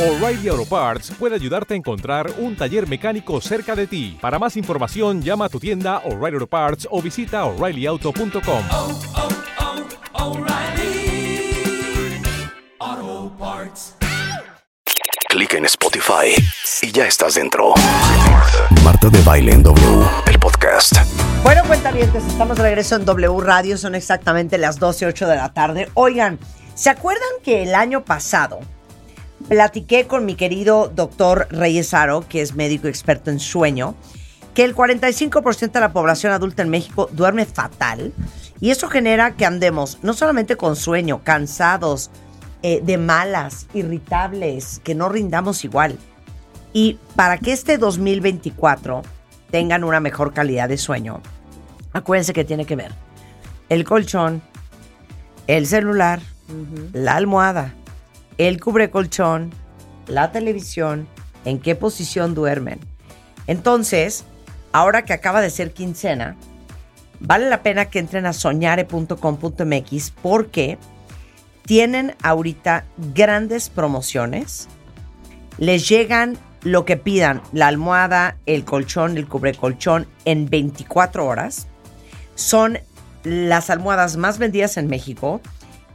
O'Reilly Auto Parts puede ayudarte a encontrar un taller mecánico cerca de ti. Para más información, llama a tu tienda O'Reilly Auto Parts o visita oreillyauto.com. oh, oh, Parts. Clic en Spotify y ya estás dentro. Marta de Baile en W, el podcast. Bueno, cuentavientes, estamos de regreso en W Radio, son exactamente las 12 8 de la tarde. Oigan, ¿se acuerdan que el año pasado platiqué con mi querido doctor Reyes Aro, que es médico experto en sueño, que el 45% de la población adulta en México duerme fatal y eso genera que andemos no solamente con sueño, cansados, eh, de malas, irritables, que no rindamos igual. Y para que este 2024 tengan una mejor calidad de sueño, acuérdense que tiene que ver el colchón, el celular, la almohada, el cubre colchón, la televisión, en qué posición duermen. Entonces, ahora que acaba de ser quincena, vale la pena que entren a soñare.com.mx porque tienen ahorita grandes promociones. Les llegan lo que pidan, la almohada, el colchón, el cubrecolchón, en 24 horas. Son las almohadas más vendidas en México,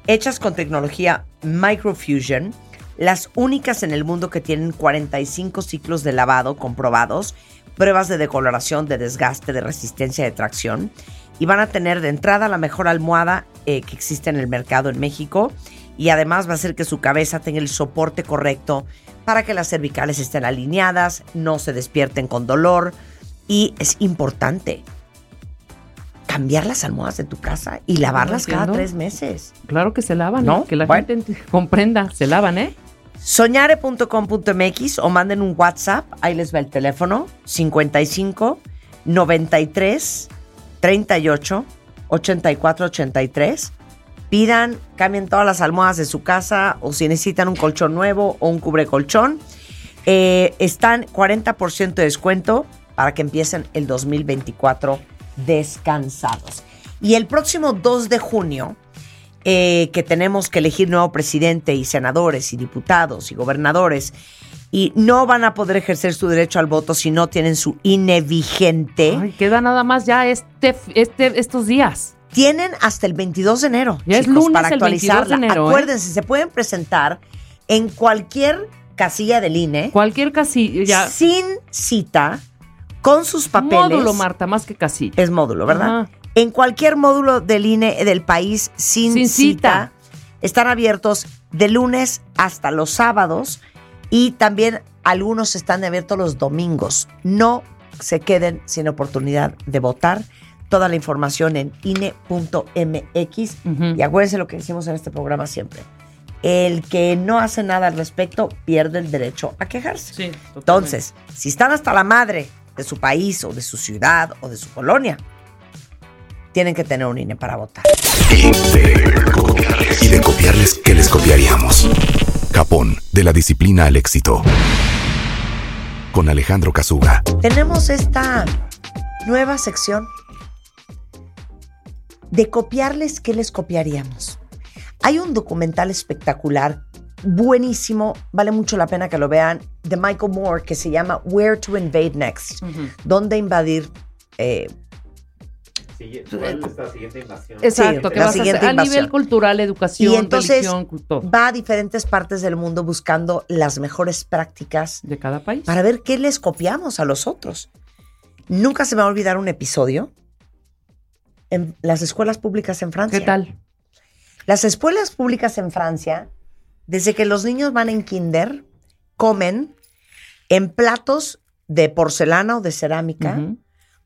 hechas con tecnología Microfusion, las únicas en el mundo que tienen 45 ciclos de lavado comprobados, pruebas de decoloración, de desgaste, de resistencia de tracción, y van a tener de entrada la mejor almohada eh, que existe en el mercado en México, y además va a hacer que su cabeza tenga el soporte correcto para que las cervicales estén alineadas, no se despierten con dolor, y es importante cambiar las almohadas de tu casa y lavarlas cada tres meses. Claro que se lavan, ¿No? ¿no? Que la Bueno. gente ent- comprenda, se lavan, ¿eh? Soñare.com.mx o manden un WhatsApp, ahí les va el teléfono, 55 93 38 84 83. Pidan, cambien todas las almohadas de su casa o si necesitan un colchón nuevo o un cubrecolchón. Eh, están 40% de descuento para que empiecen el 2024 descansados. Y el próximo 2 de junio, eh, que tenemos que elegir nuevo presidente y senadores y diputados y gobernadores y no van a poder ejercer su derecho al voto si no tienen su INE vigente. Ay, queda nada más ya este, este, estos días. Tienen hasta el 22 de enero, Ya es chicos, lunes para el 22 de actualizarla. ¿eh? Acuérdense, se pueden presentar en cualquier casilla del INE Cualquier casilla. sin cita, con sus papeles. Módulo, Marta, más que casilla. Es módulo, ¿verdad? Ajá. En cualquier módulo del INE del país sin, Sin cita, cita. están abiertos de lunes hasta los sábados y también algunos están abiertos los domingos. No se queden sin oportunidad de votar. Toda la información en INE.mx. Y acuérdense lo que decimos en este programa siempre. El que no hace nada al respecto pierde el derecho a quejarse. Sí. Entonces, si están hasta la madre de su país o de su ciudad o de su colonia, tienen que tener un INE para votar. Y de copiarles. Y de copiarles, ¿qué les copiaríamos? Capón, de la disciplina al éxito. Con Alejandro Casuga. Tenemos esta nueva sección de copiarles, ¿qué les copiaríamos? Hay un documental espectacular, buenísimo, vale mucho la pena que lo vean, de Michael Moore, que se llama Where to Invade Next, ¿Dónde invadir? eh, Exacto, Sí, que la vas a siguiente hacer a invasión. nivel cultural, educación, y entonces religión, va a diferentes partes del mundo buscando las mejores prácticas De cada país. para ver qué les copiamos a los otros. Nunca se me va a olvidar un episodio en las escuelas públicas en Francia. ¿Qué tal? Las escuelas públicas en Francia, desde que los niños van en kinder, comen en platos de porcelana o de cerámica,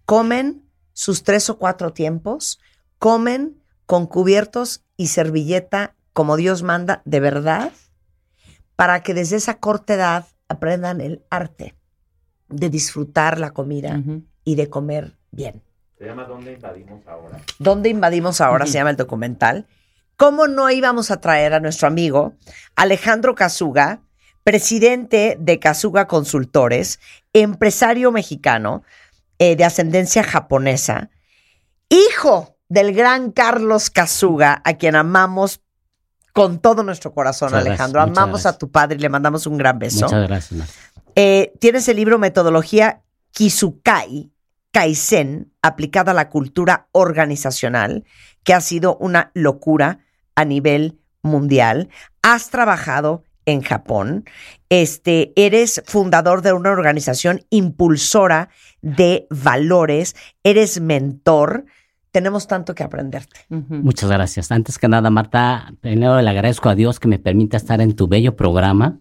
comen sus tres o cuatro tiempos, comen con cubiertos y servilleta como Dios manda, de verdad, para que desde esa corta edad aprendan el arte de disfrutar la comida y de comer bien. Se llama ¿Dónde invadimos ahora? ¿Dónde invadimos ahora? Se llama el documental. ¿Cómo no íbamos a traer a nuestro amigo Alejandro Casuga, presidente de Casuga Consultores, empresario mexicano eh, de ascendencia japonesa, hijo del gran Carlos Casuga, a quien amamos con todo nuestro corazón, Muchas Alejandro. gracias, Amamos a tu padre y le mandamos un gran beso. Muchas gracias. Eh, tienes el libro Metodología Kizukai, Kaizen, aplicada a la cultura organizacional, que ha sido una locura a nivel mundial. Has trabajado en Japón. Este, eres fundador de una organización impulsora de valores. Eres mentor. Tenemos tanto que aprenderte. Muchas gracias. Antes que nada, Marta, primero le agradezco a Dios que me permita estar en tu bello programa.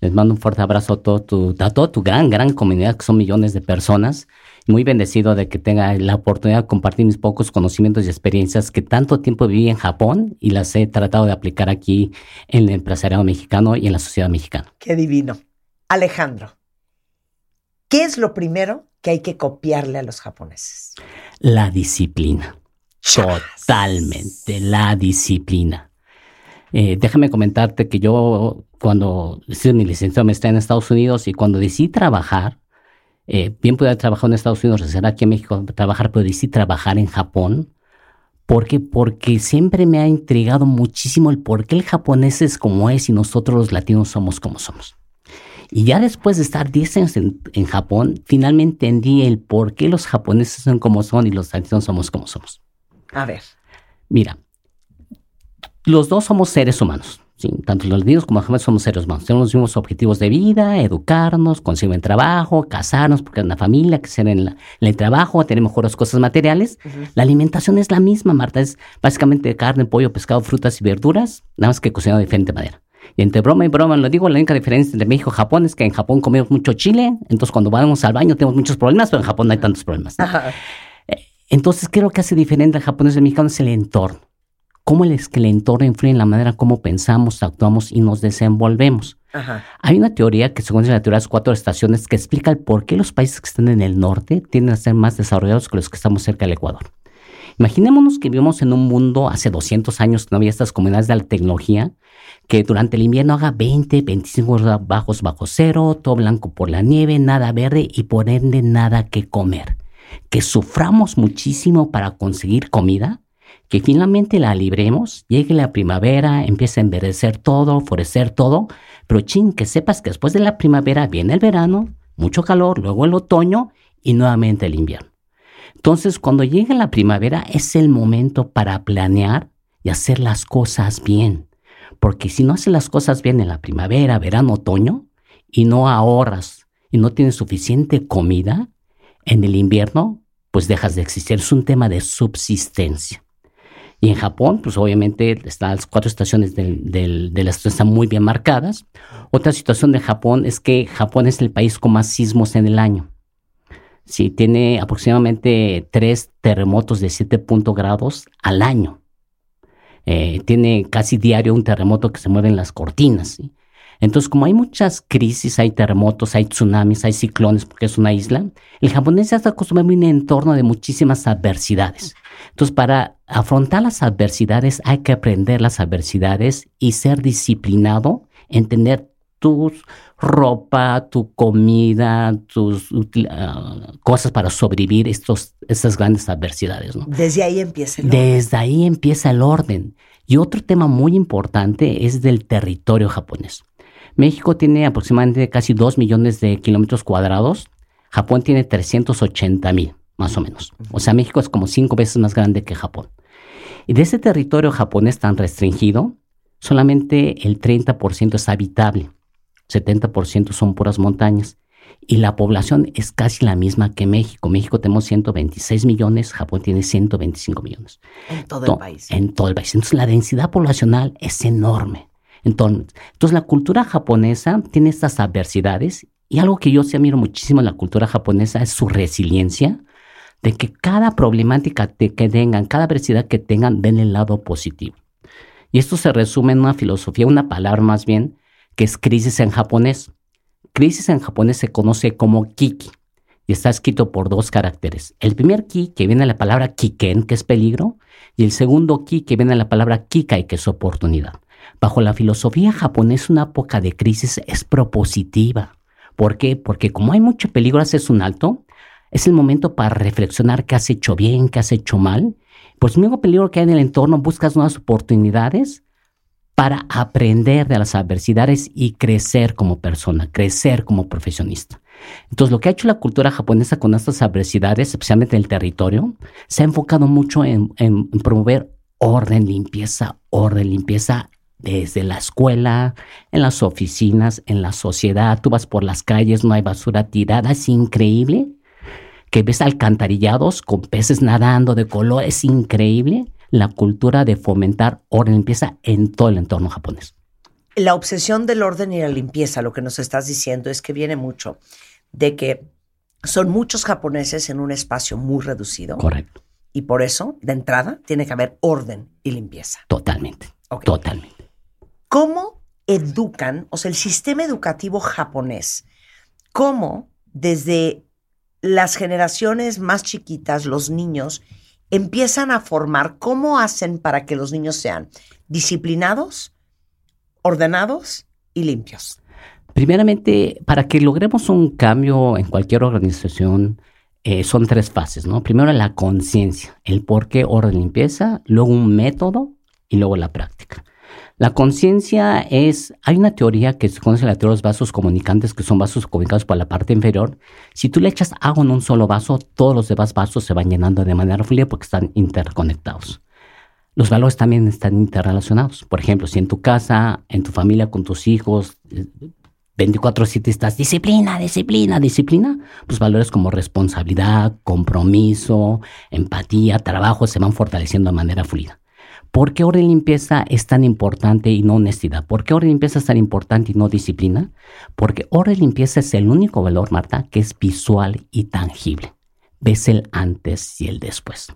Les mando un fuerte abrazo a, todo tu, a toda tu gran, gran comunidad, que son millones de personas. Muy bendecido de que tenga la oportunidad de compartir mis pocos conocimientos y experiencias que tanto tiempo viví en Japón y las he tratado de aplicar aquí en el empresariado mexicano y en la sociedad mexicana. Qué divino. Alejandro, ¿qué es lo primero que hay que copiarle a los japoneses? La disciplina. Totalmente, la disciplina. Eh, déjame comentarte que yo, cuando hice mi licenciado me en Estados Unidos y cuando decidí trabajar, eh, bien pude haber trabajado en Estados Unidos, regresar aquí en México trabajar, pero decidí trabajar en Japón. ¿Por qué? Porque siempre me ha intrigado muchísimo el por qué el japonés es como es y nosotros los latinos somos como somos. Y ya después de estar 10 años en, en Japón, finalmente entendí el por qué los japoneses son como son y los latinos somos como somos. A ver. Mira, los dos somos seres humanos. ¿Sí? Tanto los latinos como los japoneses somos seres humanos. Tenemos los mismos objetivos de vida, educarnos, conseguir un trabajo, casarnos, porque es una familia, crecer en, la- en el trabajo, tener mejores cosas materiales. La alimentación es la misma, Marta. Es básicamente carne, pollo, pescado, frutas y verduras, nada más que cocinado de diferente manera. Y entre broma y broma, lo digo, la única diferencia entre México y Japón es que en Japón comemos mucho chile, entonces cuando vamos al baño tenemos muchos problemas, pero en Japón no hay tantos problemas. ¿no? Ajá. Entonces, ¿qué es lo que hace diferente al japonés y al mexicano? Es el entorno. ¿Cómo es que el entorno influye en la manera como pensamos, actuamos y nos desenvolvemos? Ajá. Hay una teoría que se conoce la teoría de las cuatro estaciones que explica el por qué los países que están en el norte tienden a ser más desarrollados que los que estamos cerca del Ecuador. Imaginémonos que vivimos en un mundo hace 200 años que no había estas comunidades de la tecnología, que durante el invierno haga 20, 25 grados bajos bajo cero, todo blanco por la nieve, nada verde y por ende nada que comer. Que suframos muchísimo para conseguir comida, que finalmente la libremos, llegue la primavera, empiece a envejecer todo, florecer todo, pero chin, que sepas que después de la primavera viene el verano, mucho calor, luego el otoño y nuevamente el invierno. Entonces, cuando llega la primavera es el momento para planear y hacer las cosas bien. Porque si no haces las cosas bien en la primavera, verano, otoño, y no ahorras y no tienes suficiente comida, en el invierno, pues dejas de existir. Es un tema de subsistencia. Y en Japón, pues obviamente están las cuatro estaciones del, del- de la estación están muy bien marcadas. Otra situación de Japón es que Japón es el país con más sismos en el año. Sí, tiene aproximadamente tres terremotos de 7 punto grados al año. Eh, tiene casi diario un terremoto que se mueve en las cortinas. Entonces, como hay muchas crisis, hay terremotos, hay tsunamis, hay ciclones, porque es una isla, el japonés ya está acostumbrado a un entorno de muchísimas adversidades. Entonces, para afrontar las adversidades hay que aprender las adversidades y ser disciplinado en tener tu ropa, tu comida, tus ah, cosas para sobrevivir estos, estas grandes adversidades. ¿no? Desde ahí empieza el orden. Desde ahí empieza el orden. Y otro tema muy importante es del territorio japonés. México tiene aproximadamente casi 2 millones de kilómetros cuadrados. Japón tiene 380 mil, más o menos. O sea, México es como cinco veces más grande que Japón. Y de ese territorio japonés tan restringido, solamente el 30% es habitable. 70% son puras montañas. Y la población es casi la misma que México. México tenemos 126 millones, Japón tiene 125 millones. En todo To- el país. En todo el país. Entonces la densidad poblacional es enorme. Entonces, entonces la cultura japonesa tiene estas adversidades y algo que yo sí admiro muchísimo en la cultura japonesa es su resiliencia, de que cada problemática que tengan, cada adversidad que tengan, ven el lado positivo. Y esto se resume en una filosofía, una palabra más bien, que es crisis en japonés. Crisis en japonés se conoce como kiki y está escrito por dos caracteres. El primer ki, que viene de la palabra kiken, que es peligro, y el segundo ki, que viene de la palabra kikai, que es oportunidad. Bajo la filosofía japonesa, una época de crisis es propositiva. ¿Por qué? Porque como hay mucho peligro, haces un alto, es el momento para reflexionar qué has hecho bien, qué has hecho mal. Pues el mismo peligro que hay en el entorno, buscas nuevas oportunidades para aprender de las adversidades y crecer como persona, crecer como profesionista. Entonces, lo que ha hecho la cultura japonesa con estas adversidades, especialmente en el territorio, se ha enfocado mucho en promover orden, limpieza, orden, limpieza desde la escuela, en las oficinas, en la sociedad. Tú vas por las calles, no hay basura tirada, es increíble. Que ves alcantarillados con peces nadando de color, es increíble la cultura de fomentar orden y limpieza en todo el entorno japonés. La obsesión del orden y la limpieza, lo que nos estás diciendo es que viene mucho de que son muchos japoneses en un espacio muy reducido. Correcto. Y por eso, de entrada, tiene que haber orden y limpieza. Totalmente. Totalmente. ¿Cómo educan, o sea, el sistema educativo japonés, cómo desde las generaciones más chiquitas, los niños, empiezan a formar, cómo hacen para que los niños sean disciplinados, ordenados y limpios? Primeramente, para que logremos un cambio en cualquier organización, eh, son tres fases, ¿no? Primero la conciencia, el por qué orden limpieza, luego un método y luego la práctica. La conciencia es, hay una teoría que se conoce la teoría de los vasos comunicantes, que son vasos comunicados por la parte inferior. Si tú le echas agua en un solo vaso, todos los demás vasos se van llenando de manera fluida porque están interconectados. Los valores también están interrelacionados. Por ejemplo, si en tu casa, en tu familia, con tus hijos, eh, 24/7 estás disciplina, disciplina, disciplina, pues valores como responsabilidad, compromiso, empatía, trabajo se van fortaleciendo de manera fluida. ¿Por qué orden y limpieza es tan importante y no honestidad? ¿Por qué orden y limpieza es tan importante y no disciplina? Porque orden y limpieza es el único valor, Marta, que es visual y tangible. Ves el antes y el después.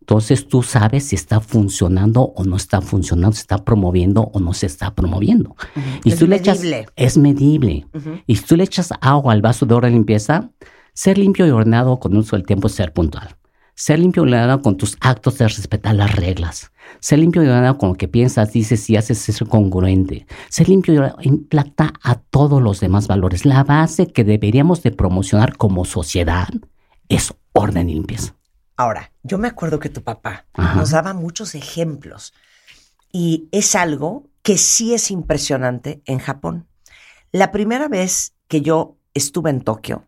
Entonces tú sabes si está funcionando o no está funcionando, si está promoviendo o no se está promoviendo. Y Es tú le echas- medible. es medible. Y si tú le echas agua al vaso de orden y limpieza, ser limpio y ordenado con uso del tiempo es ser puntual. Ser limpio y ordenado con tus actos es respetar las reglas. Ser limpio y ordenado con lo que piensas, dices y haces es congruente. Ser limpio y ordenado impacta a todos los demás valores. La base que deberíamos de promocionar como sociedad es orden y limpieza. Ahora, yo me acuerdo que tu papá Ajá. nos daba muchos ejemplos y es algo que sí es impresionante en Japón. La primera vez que yo estuve en Tokio,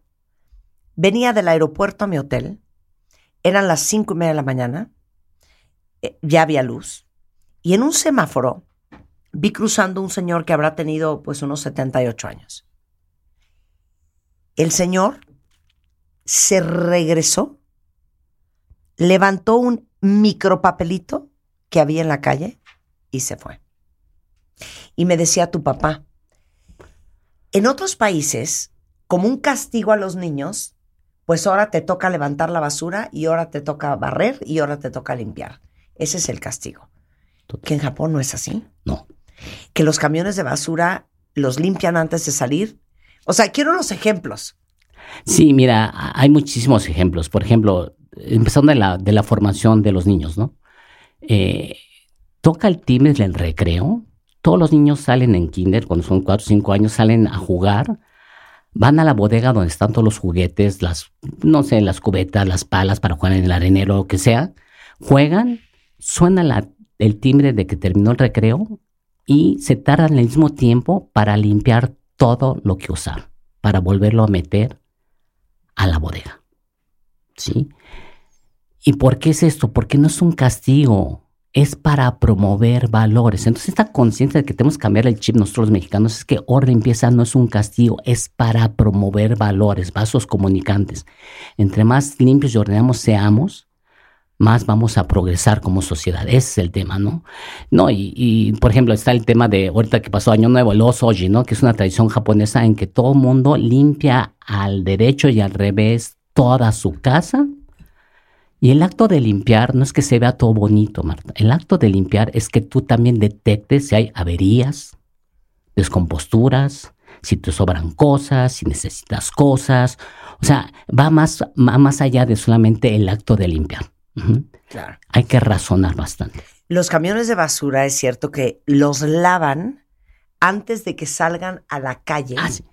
venía del aeropuerto a mi hotel, eran las cinco y media de la mañana, ya había luz, y en un semáforo vi cruzando un señor que habrá tenido pues unos 78 años. El señor se regresó levantó un micropapelito que había en la calle y se fue. Y me decía tu papá, en otros países, como un castigo a los niños, pues ahora te toca levantar la basura y ahora te toca barrer y ahora te toca limpiar. Ese es el castigo. Que en Japón no es así. No. Que los camiones de basura los limpian antes de salir. O sea, quiero los ejemplos. Sí, mira, hay muchísimos ejemplos. Por ejemplo, empezando de la, de la formación de los niños, ¿no? Eh, toca el timbre del recreo. Todos los niños salen en kinder, cuando son 4 o 5 años, salen a jugar. Van a la bodega donde están todos los juguetes, las, no sé, las cubetas, las palas para jugar en el arenero, lo que sea. Juegan, suena el timbre de que terminó el recreo y se tardan el mismo tiempo para limpiar todo lo que usaron, para volverlo a meter a la bodega. ¿Sí? ¿Y por qué es esto? Porque no es un castigo, es para promover valores. Entonces, esta conciencia de que tenemos que cambiar el chip nosotros los mexicanos es que orden empieza no es un castigo, es para promover valores, vasos comunicantes. Entre más limpios y ordenados seamos, más vamos a progresar como sociedad. Ese es el tema, ¿no? No, y, por ejemplo, está el tema de ahorita que pasó Año Nuevo, el Osoji, ¿no? Que es una tradición japonesa en que todo mundo limpia al derecho y al revés toda su casa. Y el acto de limpiar no es que se vea todo bonito, Marta. El acto de limpiar es que tú también detectes si hay averías, descomposturas, si te sobran cosas, si necesitas cosas. O sea, va más, va más allá de solamente el acto de limpiar. Claro. Hay que razonar bastante. Los camiones de basura es cierto que los lavan antes de que salgan a la calle Ah, sí.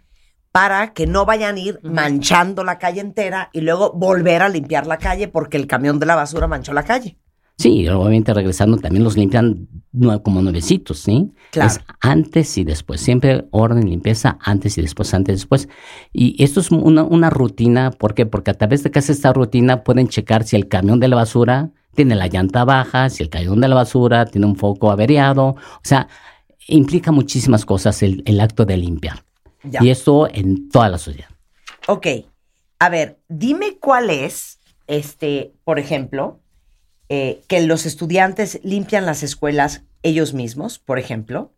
para que no vayan a ir manchando la calle entera y luego volver a limpiar la calle porque el camión de la basura manchó la calle. Sí, obviamente regresando también los limpian como nuevecitos, ¿sí? Claro. Es antes y después, siempre orden, limpieza, antes y después, antes y después. Y esto es una, una rutina, ¿por qué? Porque a través de que hace esta rutina pueden checar si el camión de la basura tiene la llanta baja, si el camión de la basura tiene un foco averiado, o sea, implica muchísimas cosas el, el acto de limpiar. Ya. Y esto en toda la sociedad. Ok. A ver, dime cuál es, este, por ejemplo, eh, que los estudiantes limpian las escuelas ellos mismos, por ejemplo,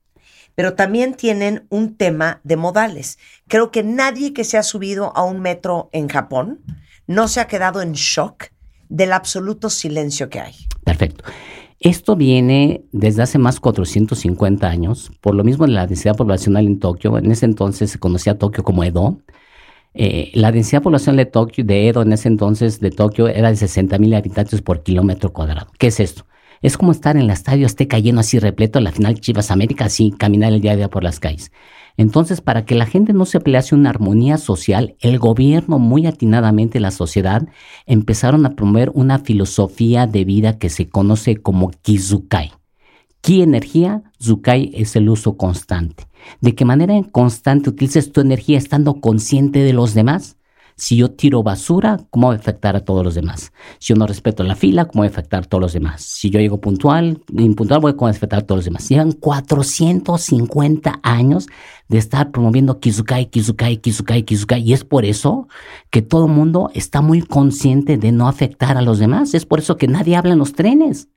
pero también tienen un tema de modales. Creo que nadie que se ha subido a un metro en Japón no se ha quedado en shock del absoluto silencio que hay. Perfecto. Esto viene desde hace más 450 años, por lo mismo de la densidad poblacional en Tokio. En ese entonces se conocía Tokio como Edo. Eh, la densidad poblacional de Tokio, de Edo en ese entonces, de Tokio, era de 60 mil habitantes por kilómetro cuadrado. ¿Qué es esto? Es como estar en el estadio Azteca lleno así repleto, la final Chivas América, así caminar el día a día por las calles. Entonces, para que la gente no se pelease una armonía social, el gobierno, muy atinadamente la sociedad, empezaron a promover una filosofía de vida que se conoce como Kizukai. Ki energía, Zukai es el uso constante. ¿De qué manera constante utilices tu energía estando consciente de los demás? Si yo tiro basura, ¿cómo va a afectar a todos los demás? Si yo no respeto la fila, ¿cómo va a afectar a todos los demás? Si yo llego puntual, impuntual, voy a afectar a todos los demás. Llevan 450 años de estar promoviendo Kizukai, Kizukai, Kizukai, Kizukai. Y es por eso que todo el mundo está muy consciente de no afectar a los demás. Es por eso que nadie habla en los trenes.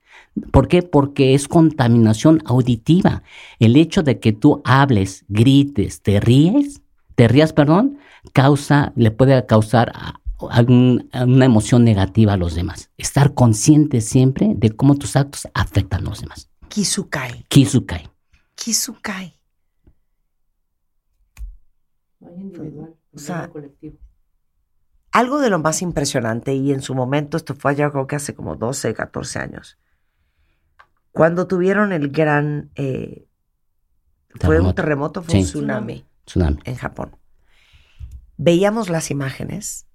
¿Por qué? Porque es contaminación auditiva. El hecho de que tú hables, grites, te ríes, te rías, perdón, causa, le puede causar algún- una emoción negativa a los demás. Estar consciente siempre de cómo tus actos afectan a los demás. Kizukai. Kizukai. Kizukai. O sea, algo de lo más impresionante, y en su momento, esto fue yo creo que hace como 12, 14 años, cuando tuvieron el gran, eh, fue un Terremoto. fue un tsunami Tsunami. en Japón. Veíamos las imágenes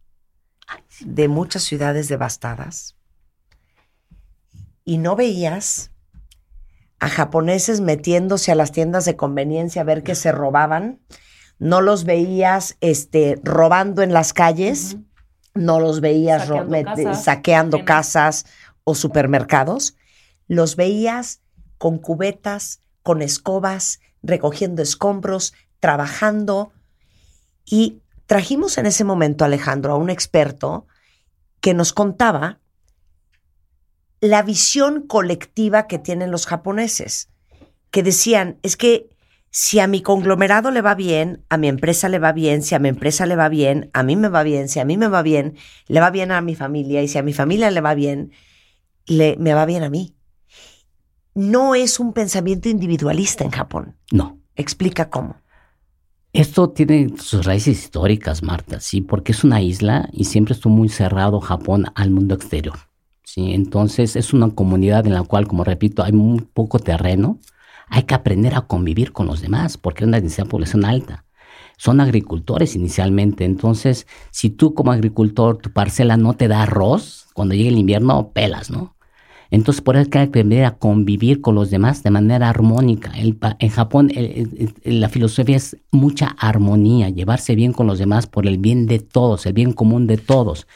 de muchas ciudades devastadas y no veías a japoneses metiéndose a las tiendas de conveniencia a ver qué se robaban, no los veías este, robando en las calles, no los veías Saqueando casas o supermercados, los veías con cubetas, con escobas, recogiendo escombros, trabajando. Y trajimos en ese momento, Alejandro, a un experto que nos contaba la visión colectiva que tienen los japoneses, que decían, es que si a mi conglomerado le va bien, a mi empresa le va bien, si a mi empresa le va bien, a mí me va bien, si a mí me va bien, le va bien a mi familia, y si a mi familia le va bien, le, me va bien a mí. No es un pensamiento individualista en Japón. No. Explica cómo. Esto tiene sus raíces históricas, Marta, sí, porque es una isla y siempre estuvo muy cerrado Japón al mundo exterior. Sí, entonces es una comunidad en la cual, como repito, hay muy poco terreno. Hay que aprender a convivir con los demás porque es una densidad de población alta. Son agricultores inicialmente, entonces si tú como agricultor tu parcela no te da arroz, cuando llegue el invierno pelas, ¿no? Entonces, por eso hay que aprender a convivir con los demás de manera armónica. El en Japón, la filosofía es mucha armonía, llevarse bien con los demás por el bien de todos, el bien común de todos.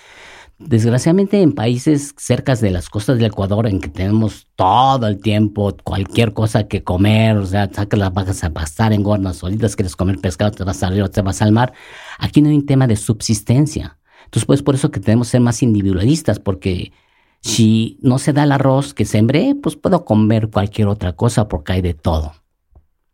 Desgraciadamente, en países cerca de las costas del Ecuador, en que tenemos todo el tiempo cualquier cosa que comer, o sea, sacas las vacas a pastar, engordas, solitas quieres comer pescado, te vas al río, te vas al mar. Aquí no hay un tema de subsistencia. Entonces, pues por eso que tenemos que ser más individualistas, porque si no se da el arroz que sembré, pues puedo comer cualquier otra cosa porque hay de todo.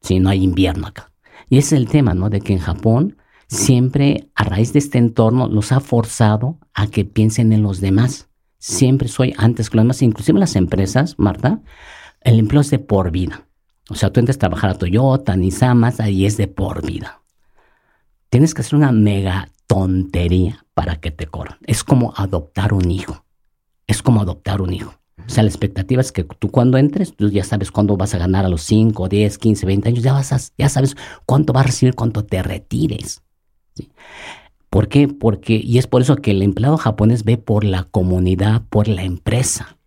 Si no hay invierno acá. Y ese es el tema, ¿no? De que en Japón siempre a raíz de este entorno los ha forzado a que piensen en los demás. Siempre soy antes que los demás. Inclusive las empresas, Marta, el empleo es de por vida. O sea, tú entras a trabajar a Toyota, Nissan, Mazda, y es de por vida. Tienes que hacer una mega tontería para que te corran. Es como adoptar un hijo es como adoptar un hijo. O sea, la expectativa es que tú cuando entres, tú ya sabes cuándo vas a ganar a los 5, 10, 15, 20 años, ya, vas a- ya sabes cuánto vas a recibir cuando te retires. ¿sí? ¿Por qué? Porque, y es por eso que el empleado japonés ve por la comunidad, por la empresa.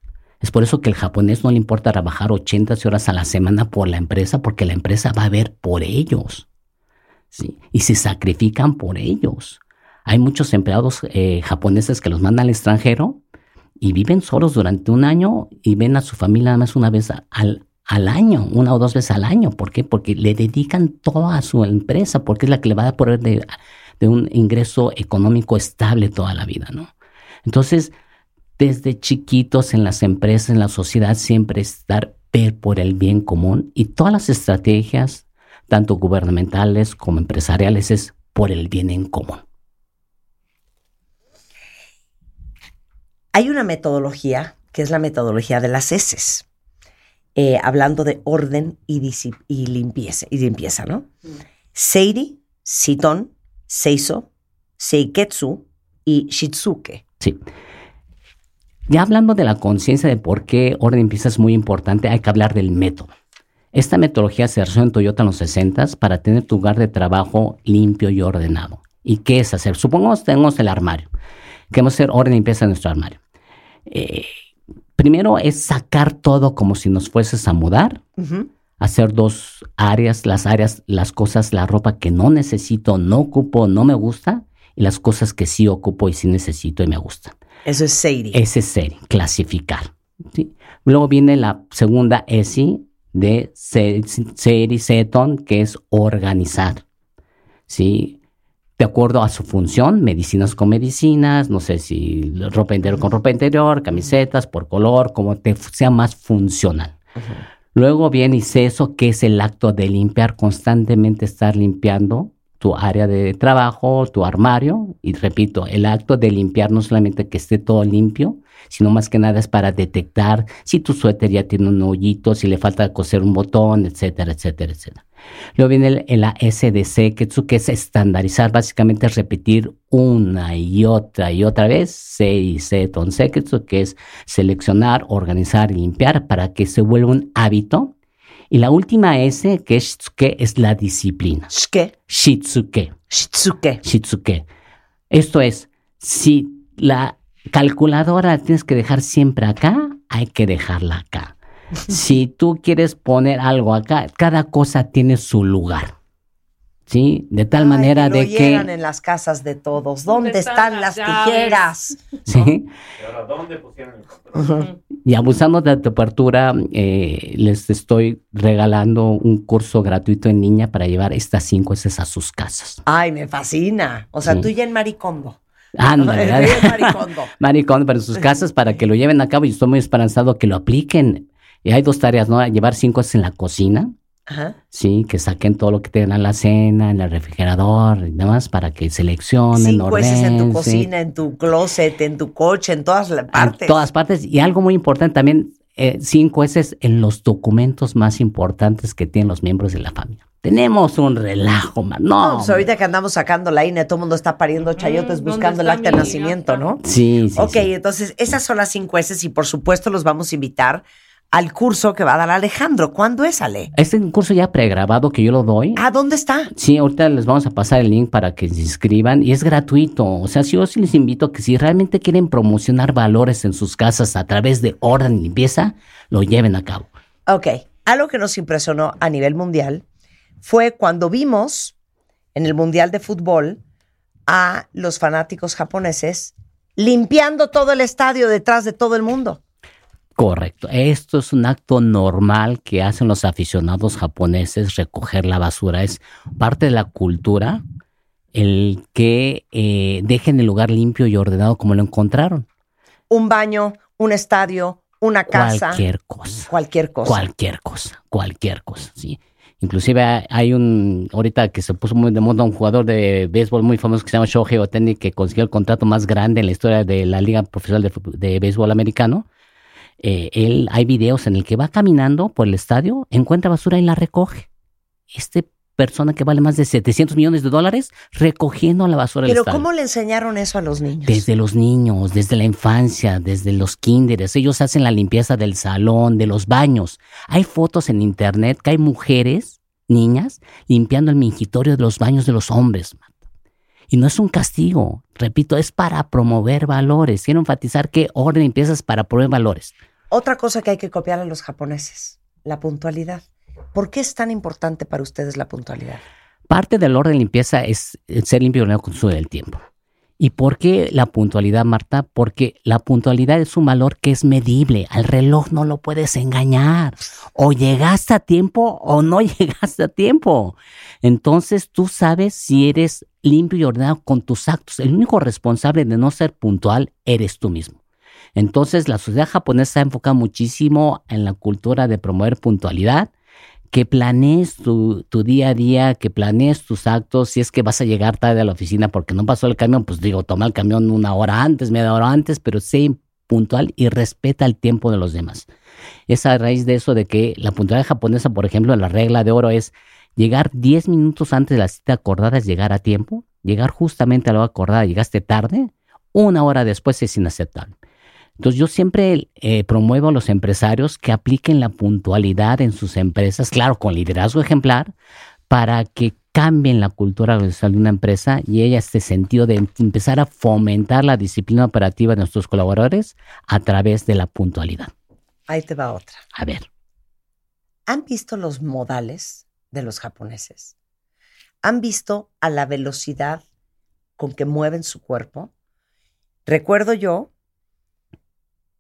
Es por eso que el japonés no le importa trabajar 80 horas a la semana por la empresa, porque la empresa va a ver por ellos. ¿sí? Y se sacrifican por ellos. Hay muchos empleados eh, japoneses que los mandan al extranjero y viven solos durante un año y ven a su familia nada más una vez al, al año, una o dos veces al año. ¿Por qué? Porque le dedican todo a su empresa, porque es la que le va a dar poder de, de un ingreso económico estable toda la vida, ¿no? Entonces, desde chiquitos en las empresas, en la sociedad, siempre estar ver por el bien común y todas las estrategias, tanto gubernamentales como empresariales, es por el bien en común. Hay una metodología que es la metodología de las heces, eh, hablando de orden y, limpieza, y limpieza, ¿no? Seiri, Siton, Seiso, Seiketsu y Shitsuke. Sí. Ya hablando de la conciencia de por qué orden y limpieza es muy importante, hay que hablar del método. Esta metodología se desarrolló en Toyota en los 60 para tener tu lugar de trabajo limpio y ordenado. ¿Y qué es hacer? Supongamos que tenemos el armario. Queremos hacer orden y limpieza en nuestro armario. Eh, primero es sacar todo como si nos fueses a mudar. Hacer dos áreas, las áreas, las cosas, la ropa que no necesito, no ocupo, no me gusta, y las cosas que sí ocupo y sí necesito y me gustan. Eso es Seiri. Ese es ser, clasificar. ¿sí? Luego viene la segunda ESI de se- ser y seton, que es organizar. ¿sí? De acuerdo a su función, medicinas con medicinas, no sé si ropa interior con ropa interior, camisetas por color, como te sea más funcional. Luego viene ICESO, que es el acto de limpiar, constantemente estar limpiando tu área de trabajo, tu armario. Y repito, el acto de limpiar no solamente que esté todo limpio, sino más que nada es para detectar si tu suéter ya tiene un hoyito, si le falta coser un botón, etcétera, etcétera, etcétera. Luego viene el, el SDC, Ketsu, que es estandarizar, básicamente es repetir una y otra y otra vez, C y C, que es seleccionar, organizar y limpiar para que se vuelva un hábito. Y la última S, que es Shitsuke, es la disciplina. Shike, Shitsuke. Shitsuke. Shitsuke. Esto es, si la calculadora la tienes que dejar siempre acá, hay que dejarla acá. Si tú quieres poner algo acá, cada cosa tiene su lugar. ¿Sí? De tal Ay, manera lo de llegan que... en las casas de todos. ¿Dónde, ¿Dónde están, están las tijeras? ¿sí? ¿Y ahora dónde pusieron el control? Y abusando de tu apertura, eh, les estoy regalando un curso gratuito en línea para llevar estas cinco heces a sus casas. Ay, me fascina. O sea, Sí. tú ya en Maricondo. Ya en Maricondo. Maricón, para sus casas, para que lo lleven a cabo y estoy muy esperanzado que lo apliquen. Y hay dos tareas, ¿no? Llevar cinco heces en la cocina, Ajá. sí, que saquen todo lo que tengan en la cena, en el refrigerador y demás, para que seleccionen, Cinco heces en tu ordenen, sí. cocina, en tu closet, en tu coche, en todas las En partes. todas partes. Y algo muy importante también, eh, cinco heces en los documentos más importantes que tienen los miembros de la familia. Tenemos un relajo, man. No. No, pues ahorita que andamos sacando la INE, todo el mundo está pariendo chayotes Mm, ¿dónde buscando el acta de mi nacimiento? ¿no? Sí, sí. ok, sí. entonces esas son las cinco heces y por supuesto los vamos a invitar al curso que va a dar Alejandro. ¿Cuándo es, Ale? Este es un curso ya pregrabado que yo lo doy. Ah, ¿dónde está? Sí, ahorita les vamos a pasar el link para que se inscriban y es gratuito. O sea, si yo sí les invito a que si realmente quieren promocionar valores en sus casas a través de orden y limpieza, lo lleven a cabo. Ok, algo que nos impresionó a nivel mundial fue cuando vimos en el Mundial de Fútbol a los fanáticos japoneses limpiando todo el estadio detrás de todo el mundo. Correcto. Esto es un acto normal que hacen los aficionados japoneses, recoger la basura. Es parte de la cultura el que eh, dejen el lugar limpio y ordenado como lo encontraron. Un baño, un estadio, una casa, Cualquier cosa. cualquier cosa. Cualquier cosa, cualquier cosa, sí. Inclusive hay- un, ahorita que se puso muy de moda un jugador de béisbol muy famoso que se llama Shohei Otani que consiguió el contrato más grande en la historia de la Liga Profesional de Béisbol Americano. Eh, él, hay videos en el que va caminando por el estadio, encuentra basura y la recoge. Este persona que vale más de 700 millones de dólares recogiendo la basura del Pero. ¿cómo le enseñaron eso a los niños? Desde los niños, desde la infancia, desde los kinderes. Ellos hacen la limpieza del salón, de los baños. Hay fotos en internet que hay mujeres, niñas, limpiando el mingitorio de los baños de los hombres. Y no es un castigo, repito, es para promover valores. Quiero enfatizar que orden es para promover valores. Otra cosa que hay que copiar a los japoneses, la puntualidad. ¿Por qué es tan importante para ustedes la puntualidad? Parte del orden de limpieza es ser limpio con su del tiempo. ¿Y por qué la puntualidad, Marta? Porque la puntualidad es un valor que es medible. Al reloj no lo puedes engañar. O llegaste a tiempo o no llegaste a tiempo. Entonces tú sabes si eres limpio y ordenado con tus actos. El único responsable de no ser puntual eres tú mismo. Entonces la sociedad japonesa enfoca muchísimo en la cultura de promover puntualidad que planees tu, día a día, que planees tus actos, si es que vas a llegar tarde a la oficina porque no pasó el camión, pues digo, toma el camión una hora antes, media hora antes, pero sé puntual y respeta el tiempo de los demás. Es a raíz de eso de que la puntualidad japonesa, por ejemplo, la regla de oro es llegar 10 minutos antes de la cita acordada es llegar a tiempo, llegar justamente a la hora acordada, llegaste tarde, una hora después es inaceptable. Entonces yo siempre eh, promuevo a los empresarios que apliquen la puntualidad en sus empresas, claro, con liderazgo ejemplar, para que cambien la cultura organizacional de una empresa y ella este sentido de empezar a fomentar la disciplina operativa de nuestros colaboradores a través de la puntualidad. Ahí te va otra. A ver. ¿Han visto los modales de los japoneses? ¿Han visto a la velocidad con que mueven su cuerpo? Recuerdo yo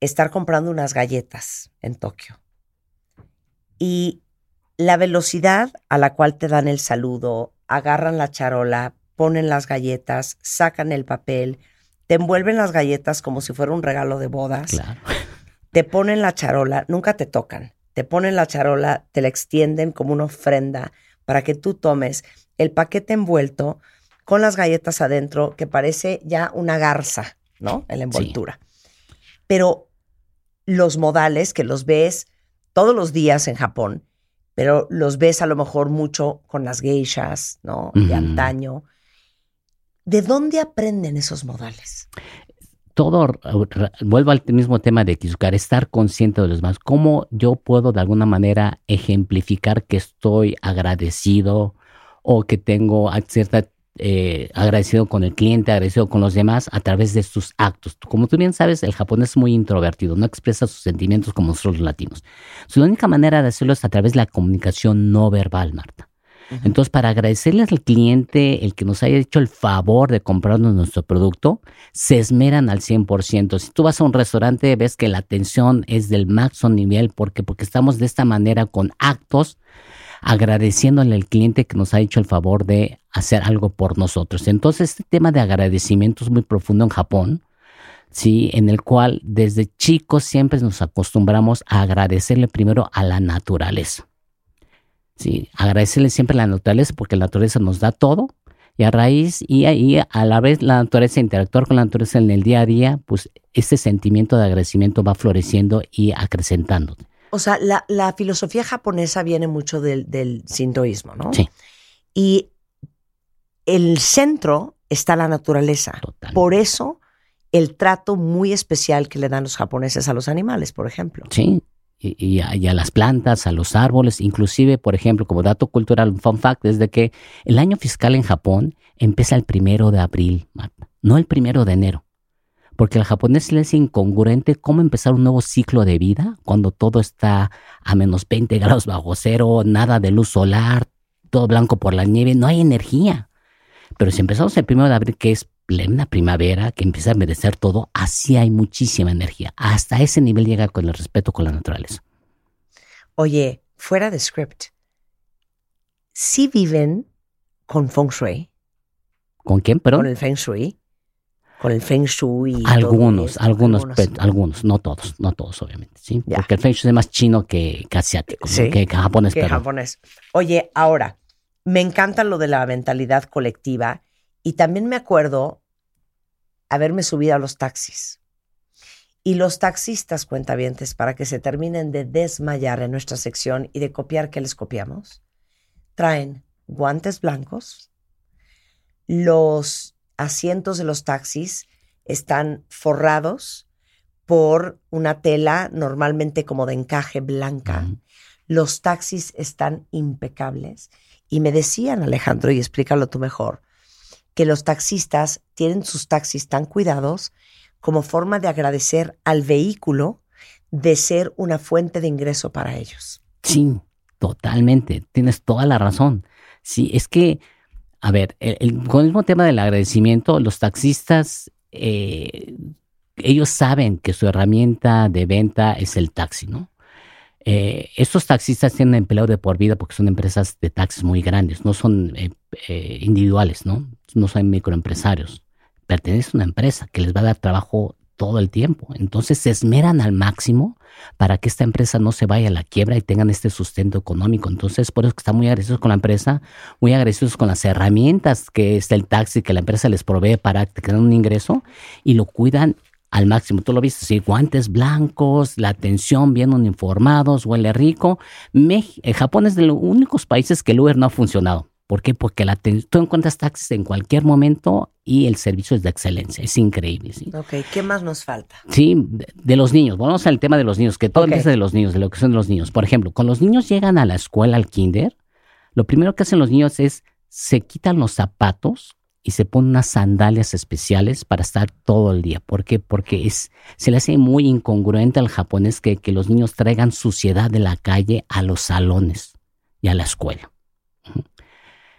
estar comprando unas galletas en Tokio. Y la velocidad a la cual te dan el saludo, agarran la charola, ponen las galletas, sacan el papel, te envuelven las galletas como si fuera un regalo de bodas, Claro. te ponen la charola, nunca te tocan, te ponen la charola, te la extienden como una ofrenda para que tú tomes el paquete envuelto con las galletas adentro, que parece ya una garza, ¿no? En la envoltura. Pero los modales que los ves todos los días en Japón, pero los ves a lo mejor mucho con las geishas, ¿no? De antaño. ¿De dónde aprenden esos modales? todo, vuelvo al mismo tema de Kizukar, estar consciente de los demás. ¿Cómo yo puedo de alguna manera ejemplificar que estoy agradecido o que tengo cierta eh, agradecido con el cliente, agradecido con los demás a través de sus actos? Como tú bien sabes, el japonés es muy introvertido, no expresa sus sentimientos como nosotros los latinos. La única manera de hacerlo es a través de la comunicación no verbal, Marta. Entonces, para agradecerles al cliente el que nos haya hecho el favor de comprarnos nuestro producto, se esmeran al 100%. Si tú vas a un restaurante, ves que la atención es del máximo nivel porque, porque estamos de esta manera con actos agradeciéndole al cliente que nos ha hecho el favor de hacer algo por nosotros. Entonces, este tema de agradecimiento es muy profundo en Japón, ¿sí? En el cual desde chicos siempre nos acostumbramos a agradecerle primero a la naturaleza. Sí, agradecerle siempre a la naturaleza porque la naturaleza nos da todo y a raíz y ahí a la vez la naturaleza, interactuar con la naturaleza en el día a día, pues este sentimiento de agradecimiento va floreciendo y acrecentando. O sea, la, la filosofía japonesa viene mucho del, del sintoísmo, ¿no? Sí. Y el centro está la naturaleza. Total. Por eso el trato muy especial que le dan los japoneses a los animales, por ejemplo. Sí, y, y a, y a las plantas, a los árboles, inclusive, por ejemplo, como dato cultural, un fun fact, es de que el año fiscal en Japón empieza el primero de abril, Marta, no el primero de enero. Porque al japonés le es incongruente cómo empezar un nuevo ciclo de vida cuando todo está a menos 20 grados bajo cero, nada de luz solar, todo blanco por la nieve, no hay energía. Pero si empezamos el primero de abril, que es plena primavera, que empieza a merecer todo, así hay muchísima energía. Hasta ese nivel llega con el respeto con la naturaleza. Oye, fuera de script, sí viven con feng shui, ¿Con quién? Pero con el feng shui, con el feng shui. y todo algunos, esto, algunos, algunos. algunos, no todos, no todos, obviamente, ¿sí? Ya. Porque el Feng Shui es más chino que, que asiático, ¿no? Sí, que, que japonés, que japonés. Oye, ahora, me encanta lo de la mentalidad colectiva y también me acuerdo haberme subido a los taxis. Y los taxistas, cuentavientes, para que se terminen de desmayar en nuestra sección y de copiar que les copiamos, traen guantes blancos, los asientos de los taxis están forrados por una tela normalmente como de encaje blanca. Los taxis están impecables. Y me decían, Alejandro, y explícalo tú mejor, que los taxistas tienen sus taxis tan cuidados como forma de agradecer al vehículo de ser una fuente de ingreso para ellos. Sí, totalmente. Tienes toda la razón. Sí, es que, a ver, el- el- con el mismo tema del agradecimiento, los taxistas, eh, ellos saben que su herramienta de venta es el taxi, ¿no? Eh, estos taxistas tienen empleo de por vida porque son empresas de taxis muy grandes, no son eh, eh, individuales, ¿no? No son microempresarios. Pertenecen a una empresa que les va a dar trabajo todo el tiempo. Entonces se esmeran al máximo para que esta empresa no se vaya a la quiebra y tengan este sustento económico. Entonces, por eso que están muy agradecidos con la empresa, muy agradecidos con las herramientas que es el taxi que la empresa les provee para tener un ingreso y lo cuidan al máximo. Tú lo viste, sí, guantes blancos, la atención, bien uniformados, huele rico. Mex- eh, Japón es de los únicos países que el Uber no ha funcionado. ¿Por qué? Porque la tú encuentras taxis en cualquier momento y el servicio es de excelencia. Es increíble. ¿sí? Ok, ¿qué más nos falta? Sí, de, de los niños. Vamos al tema de los niños, que todo Ok. empieza de los niños, de lo que son los niños. Por ejemplo, cuando los niños llegan a la escuela, al kinder, lo primero que hacen los niños es se quitan los zapatos y se ponen unas sandalias especiales para estar todo el día. ¿Por qué? Porque es, se le hace muy incongruente al japonés que, que los niños traigan suciedad de la calle a los salones y a la escuela.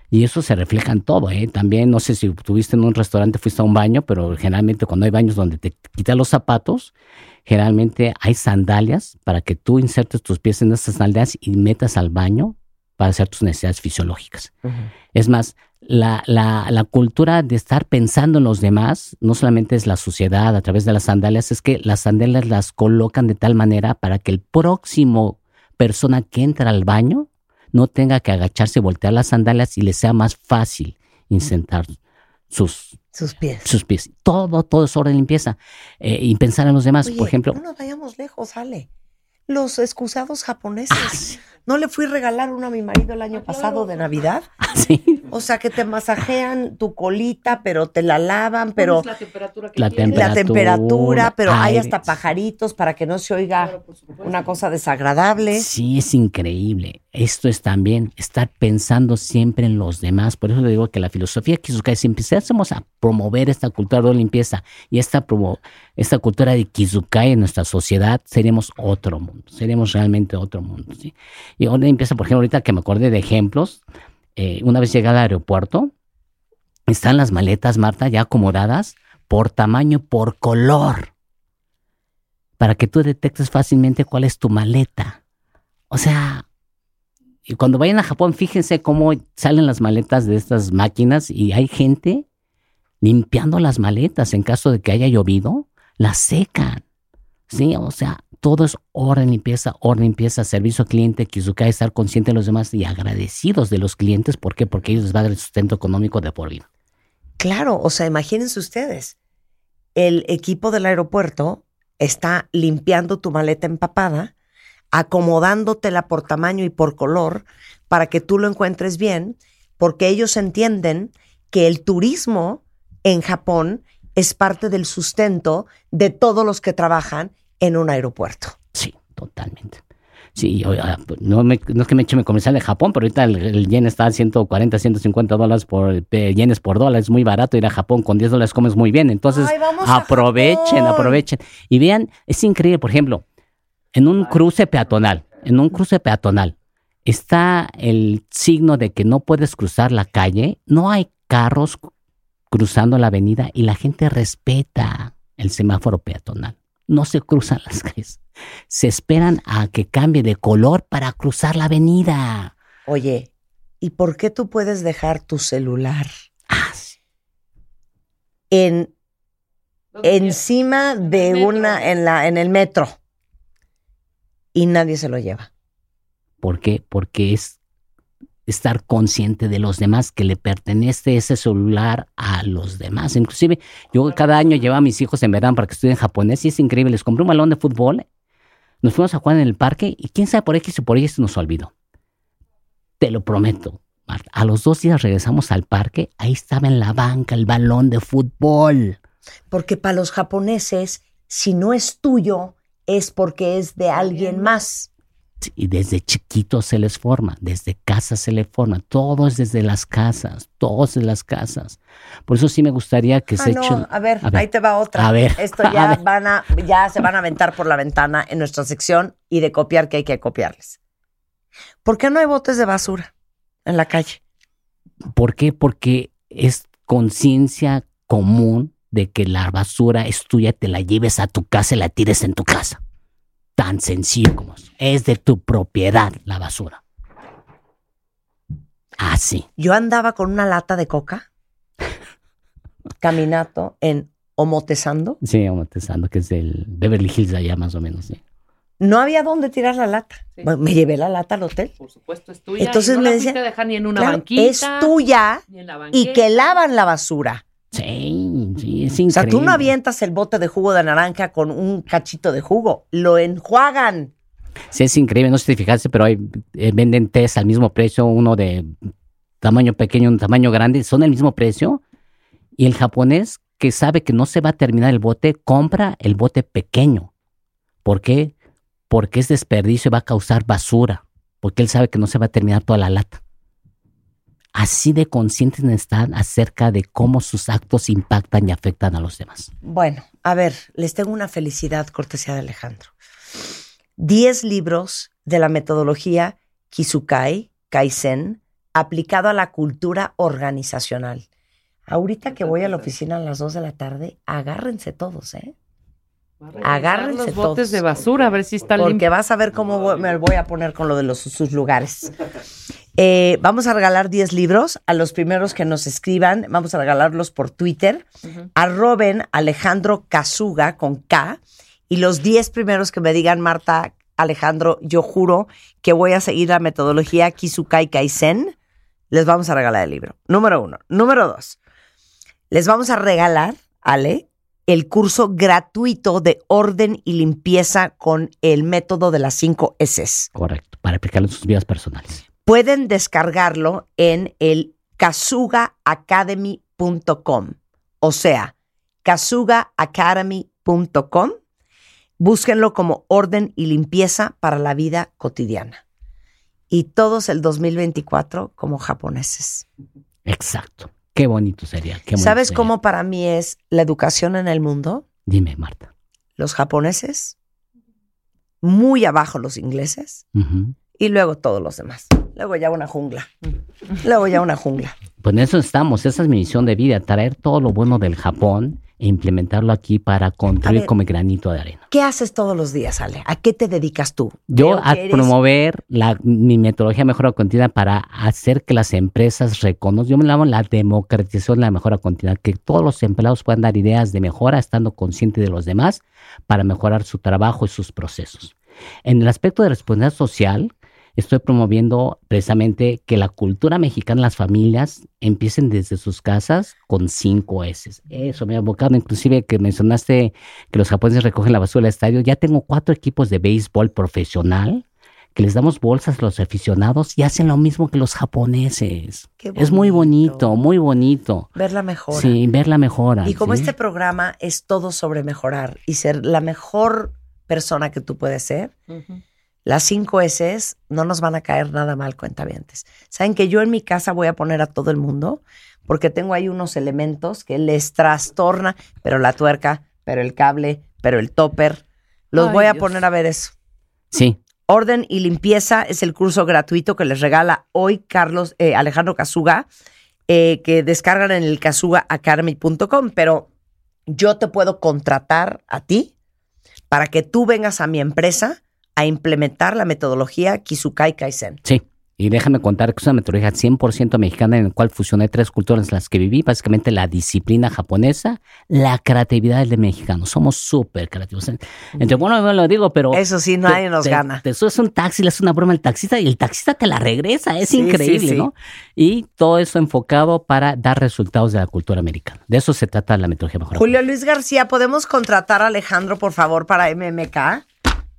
Y eso se refleja en todo, ¿eh? También, no sé si tuviste en un restaurante, fuiste a un baño, pero generalmente cuando hay baños donde te quitas los zapatos, generalmente hay sandalias para que tú insertes tus pies en esas sandalias y metas al baño para hacer tus necesidades fisiológicas. Es más, la, la, la cultura de estar pensando en los demás no solamente es la suciedad a través de las sandalias, es que las sandalias las colocan de tal manera para que el próximo persona que entra al baño no tenga que agacharse, voltear las sandalias y le sea más fácil insertar sus, Sus pies. sus pies. Todo, todo es orden de limpieza. Eh, y pensar en los demás, Oye, por ejemplo. no nos vayamos lejos, Ale. Los excusados japoneses. Ah, sí. ¿No le fui a regalar uno a mi marido el año pasado de Navidad? Ah, sí. O sea, que te masajean tu colita, pero te la lavan, pero la temperatura que La quieres. la temperatura, pero hay hasta pajaritos para que no se oiga una cosa desagradable. Sí, es increíble. Esto es también estar pensando siempre en los demás. Por eso le digo que la filosofía Kizukai, si empezásemos a promover esta cultura de limpieza y esta, promo- esta cultura de Kizukai en nuestra sociedad, seríamos otro mundo. Seríamos realmente otro mundo. ¿sí? Y ahora empieza, por ejemplo, ahorita que me acordé de ejemplos, eh, una vez llegué al aeropuerto, están las maletas, Marta, ya acomodadas por tamaño, por color, para que tú detectes fácilmente cuál es tu maleta. O sea, y cuando vayan a Japón, fíjense cómo salen las maletas de estas máquinas y hay gente limpiando las maletas en caso de que haya llovido, las secan. Sí, o sea, todo es orden, limpieza, orden, limpieza, servicio al cliente, Kizukai, estar consciente de los demás y agradecidos de los clientes. ¿Por qué? Porque ellos les va a dar el sustento económico de por vida. Claro, o sea, imagínense ustedes. El equipo del aeropuerto está limpiando tu maleta empapada, acomodándotela por tamaño y por color para que tú lo encuentres bien, porque ellos entienden que el turismo en Japón es parte del sustento de todos los que trabajan en un aeropuerto. Sí, totalmente. Sí, yo, ah, no, me- no es que me eche mi comercial de Japón, pero ahorita el, el yen está a 140, 150 dólares por eh, yenes por dólar. Es muy barato ir a Japón. Con 10 dólares comes muy bien. Entonces, Ay, aprovechen, aprovechen. Y vean, es increíble, por ejemplo, en un cruce peatonal, en un cruce peatonal, está el signo de que no puedes cruzar la calle. No hay carros cruzando la avenida y la gente respeta el semáforo peatonal. No se cruzan las calles. Se esperan a que cambie de color para cruzar la avenida. Oye, ¿y por qué tú puedes dejar tu celular Ah, sí. en encima En de una en la en el metro y nadie se lo lleva? ¿Por qué? Porque es estar consciente de los demás, que le pertenece ese celular a los demás. Inclusive, yo cada año llevo a mis hijos en verano para que estudien japonés y es increíble. Les compré un balón de fútbol, nos fuimos a jugar en el parque y quién sabe por X o por Y se nos olvidó. Te lo prometo, Marta. A los dos días regresamos al parque, ahí estaba en la banca el balón de fútbol. Porque para los japoneses, si no es tuyo, es porque es de alguien más. Y desde chiquitos se les forma, desde casa se les forma, todo es desde las casas, todo es de las casas. Por eso sí me gustaría que Ah, se no, echen... a ver, a ver. ahí te va otra. A ver, Esto a ya ver. van a, ya se van a aventar por la ventana en nuestra sección y de copiar que hay que copiarles. ¿Por qué no hay botes de basura en la calle? ¿Por qué? Porque es conciencia común de que la basura es tuya, te la lleves a tu casa y la tires en tu casa. Tan sencillo como eso. Es de tu propiedad la basura. Así. Yo andaba con una lata de coca, caminato en Omotesando. Sí, amortizando, que es del Beverly Hills allá más o menos. sí. No había dónde tirar la lata. Sí. Bueno, me llevé la lata al hotel. Por supuesto, es tuya. Entonces y no me la dejar ni en una Claro, banquita. es tuya ni en la y que lavan la basura. Sí, sí, es O increíble. sea, tú no avientas el bote de jugo de naranja con un cachito de jugo, lo enjuagan. Sí, es increíble, no sé si te fijaste, pero hay, eh, venden test al mismo precio, uno de tamaño pequeño, un tamaño grande, son el mismo precio. Y el japonés que sabe que no se va a terminar el bote, compra el bote pequeño. ¿Por qué? Porque es desperdicio y va a causar basura. Porque él sabe que no se va a terminar toda la lata. Así de conscientes están acerca de cómo sus actos impactan y afectan a los demás. Bueno, a ver, les tengo una felicidad, cortesía de Alejandro. Diez libros de la metodología Kizukai, Kaizen, aplicado a la cultura organizacional. Ahorita que voy a la oficina a las 2 de la tarde, agárrense todos, ¿eh? Agárrense los todos. botes de basura, a ver si está Porque vas a ver cómo voy- me voy a poner con lo de los, sus lugares. Eh, vamos a regalar 10 libros a los primeros que nos escriban. Vamos a regalarlos por Twitter. Arroben Alejandro Casuga con K. Y los 10 primeros que me digan, Marta, Alejandro, yo juro que voy a seguir la metodología Kizukai Kaizen, les vamos a regalar el libro. Número uno. Número dos. Les vamos a regalar, Ale, el curso gratuito de orden y limpieza con el método de las 5 S. Correcto, para aplicarlo en sus vidas personales. Pueden descargarlo en el kasugaacademy.com. O sea, kasugaacademy.com. Búsquenlo como orden y limpieza para la vida cotidiana. Y todos el 2024 como japoneses. Exacto. Qué bonito sería. qué bonito ¿Sabes sería. cómo para mí es la educación en el mundo? Dime, Marta. Los japoneses, muy abajo los ingleses y luego todos los demás. Luego ya una jungla. Luego ya una jungla. Pues en eso estamos. Esa es mi misión de vida, traer todo lo bueno del Japón e implementarlo aquí para contribuir ver. como granito de arena. ¿Qué haces todos los días, Ale? ¿A qué te dedicas tú? Yo a eres- promover la, mi metodología de mejora continua para hacer que las empresas reconozcan, yo me llamo la democratización de la mejora continua, que todos los empleados puedan dar ideas de mejora estando conscientes de los demás para mejorar su trabajo y sus procesos. En el aspecto de responsabilidad social, estoy promoviendo precisamente que la cultura mexicana, las familias, empiecen desde sus casas con cinco S. Eso me ha abocado, inclusive que mencionaste que los japoneses recogen la basura del estadio. Ya tengo cuatro equipos de béisbol profesional que les damos bolsas a los aficionados y hacen lo mismo que los japoneses. Qué Es muy bonito. muy bonito. Ver la mejora. Sí, ver la mejora. Y como ¿sí? este programa es todo sobre mejorar y ser la mejor persona que tú puedes ser. Las cinco S no nos van a caer nada mal, cuentavientes. Saben que yo en mi casa voy a poner a todo el mundo porque tengo ahí unos elementos que les trastorna, pero la tuerca, pero el cable, pero el topper. Los Ay, voy a Dios. poner a ver eso. Sí, Orden y limpieza es el curso gratuito que les regala hoy Carlos eh, Alejandro Casuga, eh, que descargan en el casugaacademy.com. Pero yo te puedo contratar a ti para que tú vengas a mi empresa a implementar la metodología Kizukai Kaizen. sí. Y déjame contar que es una metodología 100% mexicana en la cual fusioné tres culturas en las que viví, básicamente la disciplina japonesa, la creatividad del mexicano. Somos súper creativos. Entre bueno, no lo digo, pero... Eso sí, te- nadie nos te- gana. Te subes un taxi, le haces una broma al taxista y el taxista te la regresa. Es Sí, increíble, sí, sí. ¿no? Y todo eso enfocado para dar resultados de la cultura americana. De eso se trata la metodología mejor. Julio Luis García, ¿podemos contratar a Alejandro, por favor, para MMK?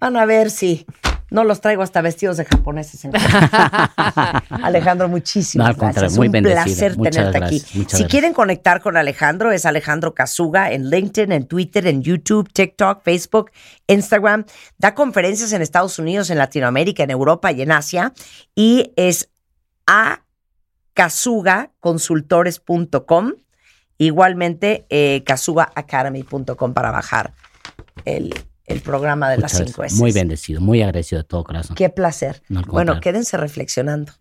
Van a ver si No los traigo hasta vestidos de japoneses. En Alejandro, muchísimas No, gracias. muy Un placer Muchas tenerte gracias, aquí. muchas si gracias. quieren conectar con Alejandro, es Alejandro Kazuga en LinkedIn, en Twitter, en YouTube, TikTok, Facebook, Instagram. Da conferencias en Estados Unidos, en Latinoamérica, en Europa y en Asia. Y es a kazugaconsultores.com. Igualmente, eh, kazugaacademy.com para bajar el, el programa de las cinco gracias. S. Muy bendecido, muy agradecido de todo corazón. Qué placer. No, bueno, quédense reflexionando.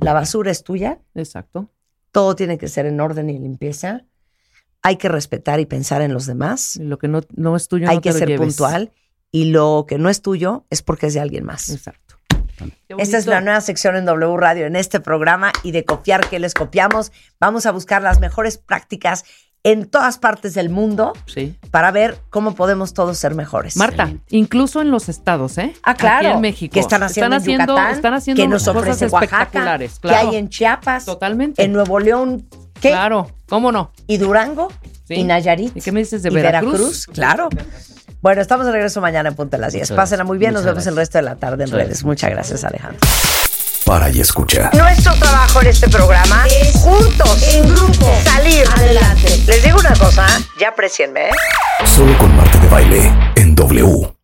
La basura es tuya, Exacto. todo tiene que ser en orden y limpieza. Hay que respetar y pensar en los demás. Y lo que no, no es tuyo Hay no que te lo ser lleves. puntual. Y lo que no es tuyo es porque es de alguien más. Exacto. Esta es la nueva sección en W Radio en este programa y de copiar que les copiamos. Vamos a buscar las mejores prácticas en todas partes del mundo Sí. para ver cómo podemos todos ser mejores. Marta, Excelente. incluso en los estados, ¿eh? Ah, claro. Aquí en México. ¿Qué están haciendo en Yucatán? Están haciendo ¿Qué nos cosas ofrece Oaxaca? espectaculares. ¿Qué Claro. hay en Chiapas? Totalmente. En Nuevo León, ¿qué? Claro. ¿Cómo no? ¿Y Durango? Sí. ¿Y Nayarit? ¿Y qué me dices de ¿Y Veracruz? Claro. Bueno, estamos de regreso mañana en Punta de las 10. Muchas Pásenla muy bien. Nos gracias. vemos el resto de la tarde en Muchas redes. gracias. Muchas gracias, Alejandro. Para y escucha. Nuestro trabajo en este programa es juntos, en grupo, salir adelante. Les digo una cosa, ya aprecienme, ¿eh? Solo con Marta de Baile en W.